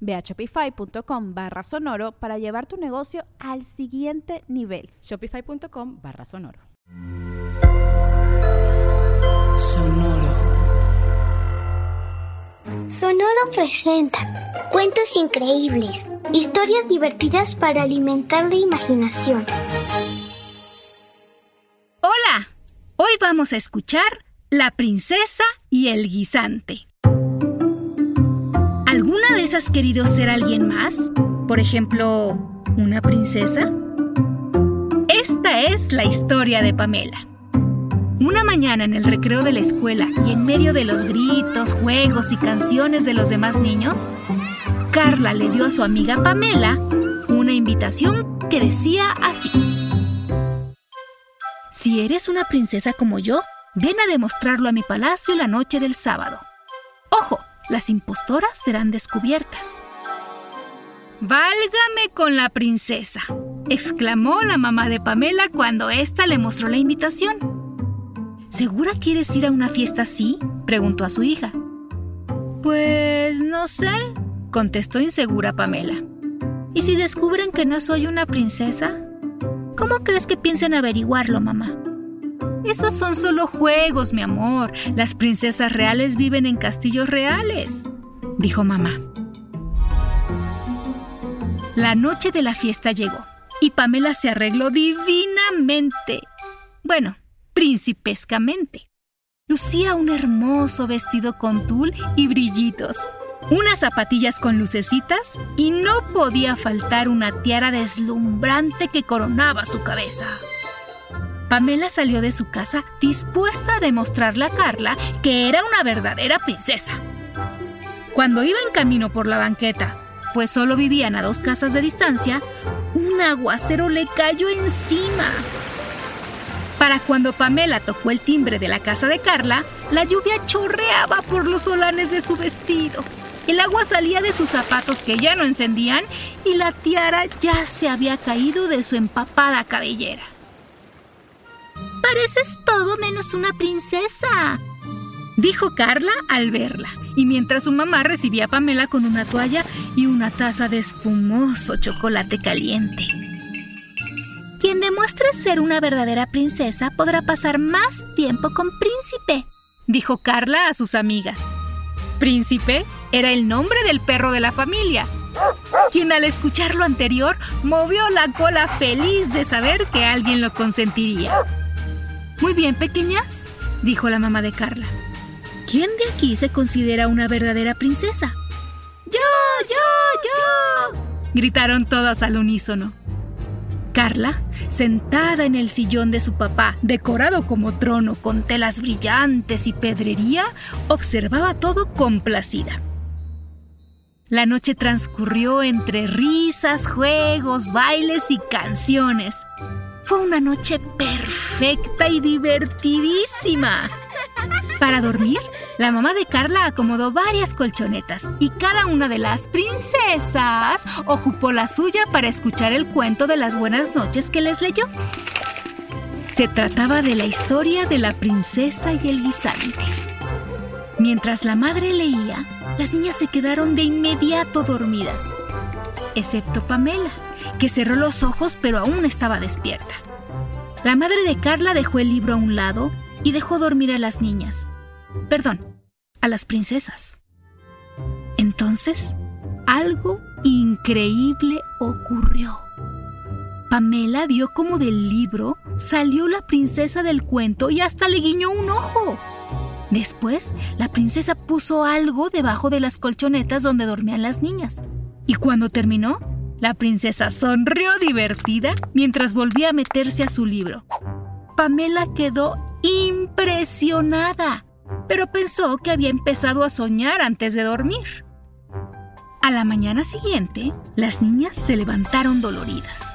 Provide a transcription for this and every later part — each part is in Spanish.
Ve a shopify.com barra sonoro para llevar tu negocio al siguiente nivel. Shopify.com barra sonoro. Sonoro. Sonoro presenta cuentos increíbles, historias divertidas para alimentar la imaginación. Hola, hoy vamos a escuchar La princesa y el guisante. ¿Alguna vez has querido ser alguien más? Por ejemplo, una princesa. Esta es la historia de Pamela. Una mañana en el recreo de la escuela y en medio de los gritos, juegos y canciones de los demás niños, Carla le dio a su amiga Pamela una invitación que decía así. Si eres una princesa como yo, ven a demostrarlo a mi palacio la noche del sábado. Las impostoras serán descubiertas. Válgame con la princesa, exclamó la mamá de Pamela cuando ésta le mostró la invitación. ¿Segura quieres ir a una fiesta así? preguntó a su hija. Pues no sé, contestó insegura Pamela. ¿Y si descubren que no soy una princesa? ¿Cómo crees que piensen averiguarlo, mamá? Esos son solo juegos, mi amor. Las princesas reales viven en castillos reales, dijo mamá. La noche de la fiesta llegó y Pamela se arregló divinamente. Bueno, principescamente. Lucía un hermoso vestido con tul y brillitos, unas zapatillas con lucecitas y no podía faltar una tiara deslumbrante que coronaba su cabeza. Pamela salió de su casa dispuesta a demostrarle a Carla que era una verdadera princesa. Cuando iba en camino por la banqueta, pues solo vivían a dos casas de distancia, un aguacero le cayó encima. Para cuando Pamela tocó el timbre de la casa de Carla, la lluvia chorreaba por los solanes de su vestido. El agua salía de sus zapatos que ya no encendían y la tiara ya se había caído de su empapada cabellera. Pareces todo menos una princesa, dijo Carla al verla, y mientras su mamá recibía a Pamela con una toalla y una taza de espumoso chocolate caliente. Quien demuestre ser una verdadera princesa podrá pasar más tiempo con Príncipe, dijo Carla a sus amigas. Príncipe era el nombre del perro de la familia, quien al escuchar lo anterior movió la cola feliz de saber que alguien lo consentiría. Muy bien, pequeñas, dijo la mamá de Carla. ¿Quién de aquí se considera una verdadera princesa? Yo, yo, yo, gritaron todas al unísono. Carla, sentada en el sillón de su papá, decorado como trono con telas brillantes y pedrería, observaba todo complacida. La noche transcurrió entre risas, juegos, bailes y canciones. Fue una noche perfecta y divertidísima. Para dormir, la mamá de Carla acomodó varias colchonetas y cada una de las princesas ocupó la suya para escuchar el cuento de las buenas noches que les leyó. Se trataba de la historia de la princesa y el guisante. Mientras la madre leía, las niñas se quedaron de inmediato dormidas, excepto Pamela que cerró los ojos pero aún estaba despierta. La madre de Carla dejó el libro a un lado y dejó dormir a las niñas. Perdón, a las princesas. Entonces, algo increíble ocurrió. Pamela vio como del libro salió la princesa del cuento y hasta le guiñó un ojo. Después, la princesa puso algo debajo de las colchonetas donde dormían las niñas. Y cuando terminó, la princesa sonrió divertida mientras volvía a meterse a su libro. Pamela quedó impresionada, pero pensó que había empezado a soñar antes de dormir. A la mañana siguiente, las niñas se levantaron doloridas.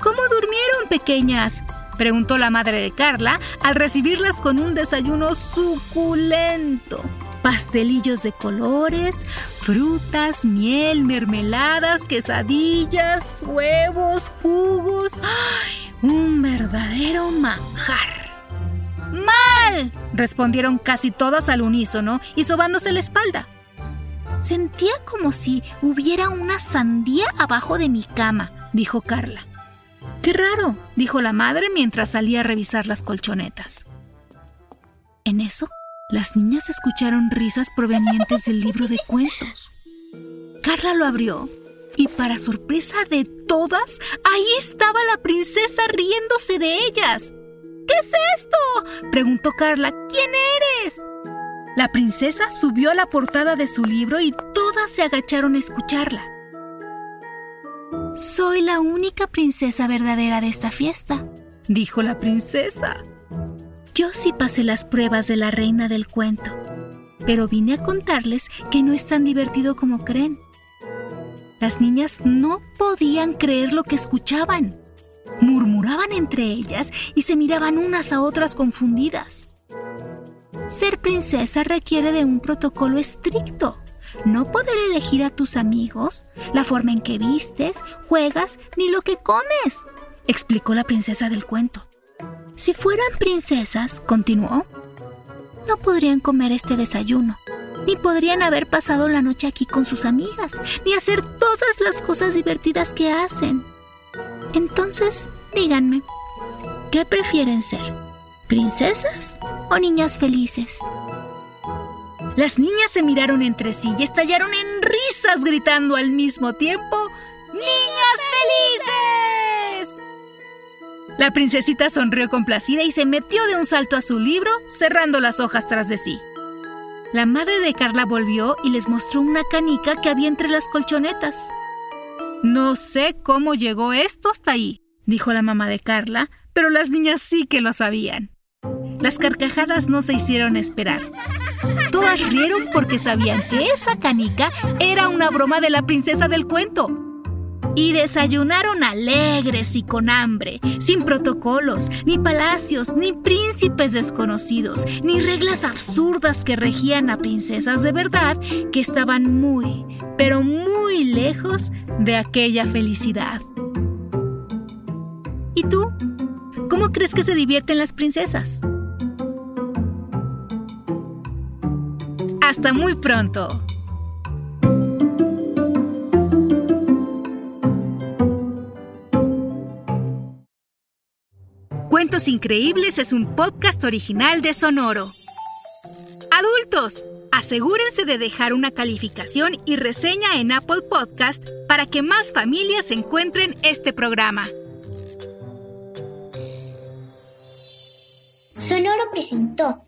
¿Cómo durmieron, pequeñas? Preguntó la madre de Carla al recibirlas con un desayuno suculento. Pastelillos de colores, frutas, miel, mermeladas, quesadillas, huevos, jugos. ¡Ay! Un verdadero manjar. ¡Mal! respondieron casi todas al unísono y sobándose la espalda. Sentía como si hubiera una sandía abajo de mi cama, dijo Carla. Qué raro, dijo la madre mientras salía a revisar las colchonetas. En eso, las niñas escucharon risas provenientes del libro de cuentos. Carla lo abrió y para sorpresa de todas, ahí estaba la princesa riéndose de ellas. ¿Qué es esto? preguntó Carla. ¿Quién eres? La princesa subió a la portada de su libro y todas se agacharon a escucharla. Soy la única princesa verdadera de esta fiesta, dijo la princesa. Yo sí pasé las pruebas de la reina del cuento, pero vine a contarles que no es tan divertido como creen. Las niñas no podían creer lo que escuchaban. Murmuraban entre ellas y se miraban unas a otras confundidas. Ser princesa requiere de un protocolo estricto, no poder elegir a tus amigos, la forma en que vistes, juegas, ni lo que comes, explicó la princesa del cuento. Si fueran princesas, continuó, no podrían comer este desayuno, ni podrían haber pasado la noche aquí con sus amigas, ni hacer todas las cosas divertidas que hacen. Entonces, díganme, ¿qué prefieren ser? ¿Princesas o niñas felices? Las niñas se miraron entre sí y estallaron en risas gritando al mismo tiempo ¡Niñas felices! La princesita sonrió complacida y se metió de un salto a su libro, cerrando las hojas tras de sí. La madre de Carla volvió y les mostró una canica que había entre las colchonetas. No sé cómo llegó esto hasta ahí, dijo la mamá de Carla, pero las niñas sí que lo sabían. Las carcajadas no se hicieron esperar. Todas rieron porque sabían que esa canica era una broma de la princesa del cuento. Y desayunaron alegres y con hambre, sin protocolos, ni palacios, ni príncipes desconocidos, ni reglas absurdas que regían a princesas de verdad que estaban muy, pero muy lejos de aquella felicidad. ¿Y tú? ¿Cómo crees que se divierten las princesas? Hasta muy pronto. Cuentos Increíbles es un podcast original de Sonoro. Adultos, asegúrense de dejar una calificación y reseña en Apple Podcast para que más familias encuentren este programa. Sonoro presentó